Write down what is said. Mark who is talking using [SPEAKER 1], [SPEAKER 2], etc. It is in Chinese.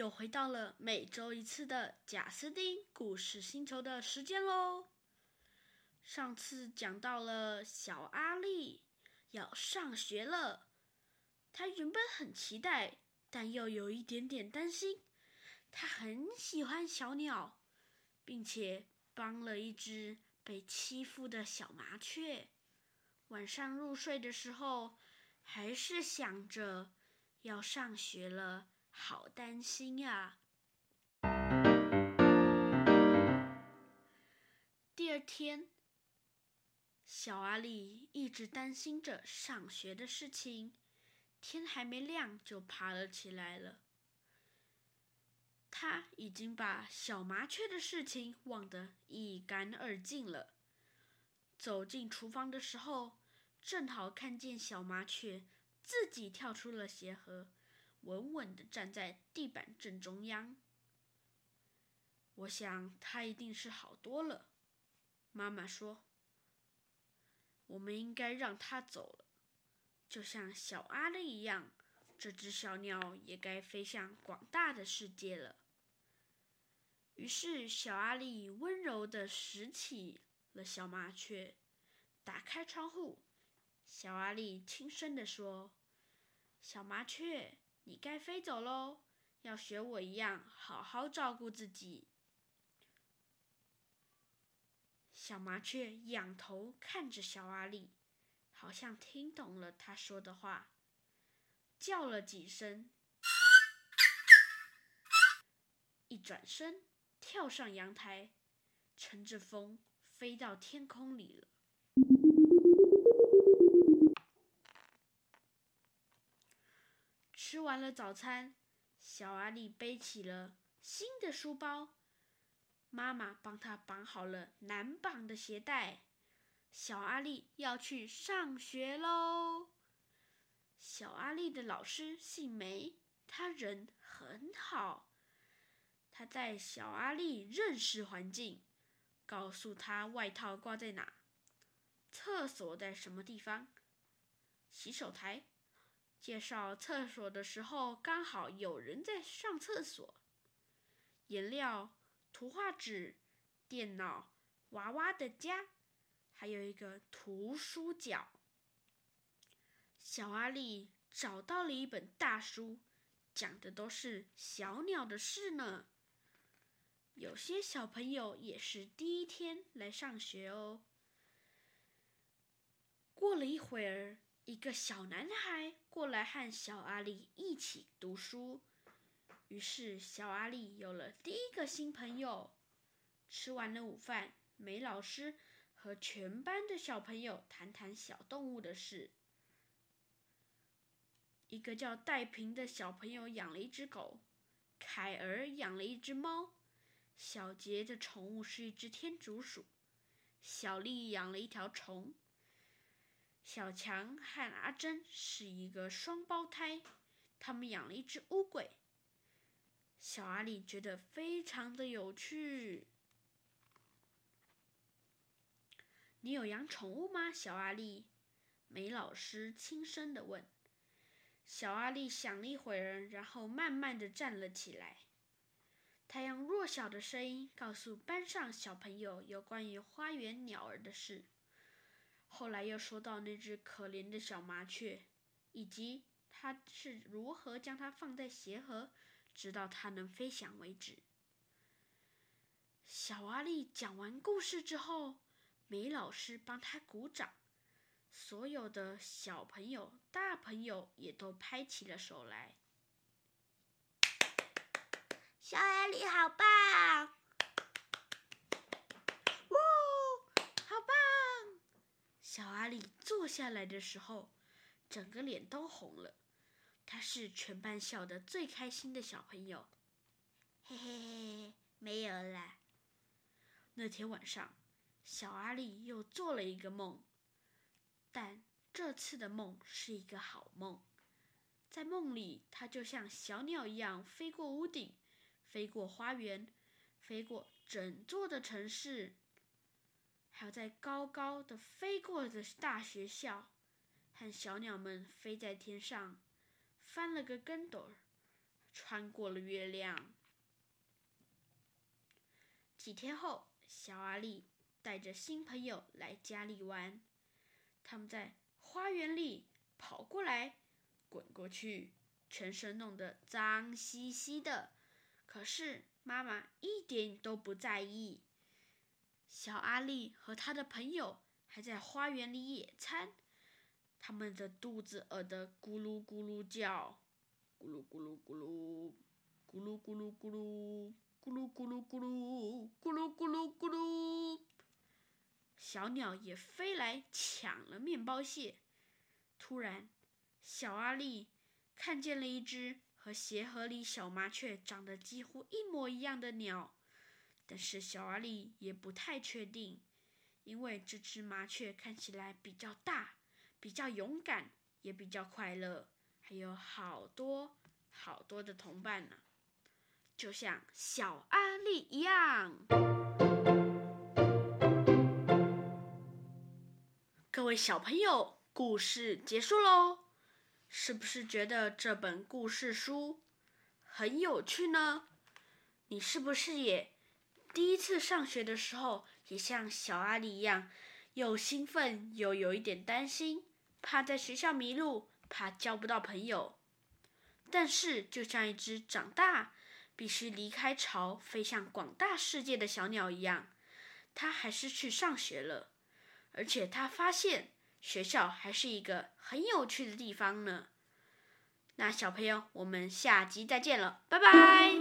[SPEAKER 1] 又回到了每周一次的贾斯汀故事星球的时间喽。上次讲到了小阿力要上学了，他原本很期待，但又有一点点担心。他很喜欢小鸟，并且帮了一只被欺负的小麻雀。晚上入睡的时候，还是想着要上学了。好担心呀！第二天，小阿力一直担心着上学的事情，天还没亮就爬了起来了。他已经把小麻雀的事情忘得一干二净了。走进厨房的时候，正好看见小麻雀自己跳出了鞋盒。稳稳地站在地板正中央。我想他一定是好多了。妈妈说：“我们应该让他走了，就像小阿力一样，这只小鸟也该飞向广大的世界了。”于是，小阿力温柔地拾起了小麻雀，打开窗户。小阿力轻声地说：“小麻雀。”你该飞走喽，要学我一样好好照顾自己。小麻雀仰头看着小阿力，好像听懂了他说的话，叫了几声，一转身跳上阳台，乘着风飞到天空里了。吃完了早餐，小阿力背起了新的书包。妈妈帮他绑好了难绑的鞋带。小阿力要去上学喽。小阿力的老师姓梅，他人很好。他带小阿力认识环境，告诉他外套挂在哪，厕所在什么地方，洗手台。介绍厕所的时候，刚好有人在上厕所。颜料、图画纸、电脑、娃娃的家，还有一个图书角。小阿力找到了一本大书，讲的都是小鸟的事呢。有些小朋友也是第一天来上学哦。过了一会儿。一个小男孩过来和小阿力一起读书，于是小阿力有了第一个新朋友。吃完了午饭，梅老师和全班的小朋友谈谈小动物的事。一个叫戴平的小朋友养了一只狗，凯儿养了一只猫，小杰的宠物是一只天竺鼠，小丽养了一条虫。小强和阿珍是一个双胞胎，他们养了一只乌龟。小阿力觉得非常的有趣。你有养宠物吗，小阿力？梅老师轻声的问。小阿力想了一会儿，然后慢慢的站了起来。他用弱小的声音告诉班上小朋友有关于花园鸟儿的事。后来又说到那只可怜的小麻雀，以及他是如何将它放在鞋盒，直到它能飞翔为止。小阿力讲完故事之后，梅老师帮他鼓掌，所有的小朋友、大朋友也都拍起了手来。
[SPEAKER 2] 小阿力好棒！
[SPEAKER 1] 小阿力坐下来的时候，整个脸都红了。他是全班笑得最开心的小朋友。
[SPEAKER 2] 嘿嘿嘿，没有啦。
[SPEAKER 1] 那天晚上，小阿力又做了一个梦，但这次的梦是一个好梦。在梦里，他就像小鸟一样飞过屋顶，飞过花园，飞过整座的城市。还在高高的飞过的大学校，和小鸟们飞在天上，翻了个跟斗，穿过了月亮。几天后，小阿力带着新朋友来家里玩，他们在花园里跑过来、滚过去，全身弄得脏兮兮的。可是妈妈一点都不在意。小阿力和他的朋友还在花园里野餐，他们的肚子饿得咕噜咕噜叫，咕噜咕噜咕噜，咕噜咕噜咕噜，咕噜咕噜咕噜，咕噜咕噜咕噜。小鸟也飞来抢了面包屑。突然，小阿力看见了一只。和鞋盒里小麻雀长得几乎一模一样的鸟，但是小阿力也不太确定，因为这只麻雀看起来比较大，比较勇敢，也比较快乐，还有好多好多的同伴呢，就像小阿力一样。各位小朋友，故事结束喽。是不是觉得这本故事书很有趣呢？你是不是也第一次上学的时候也像小阿力一样，又兴奋又有一点担心，怕在学校迷路，怕交不到朋友？但是，就像一只长大必须离开巢，飞向广大世界的小鸟一样，它还是去上学了，而且它发现。学校还是一个很有趣的地方呢。那小朋友，我们下集再见了，拜拜。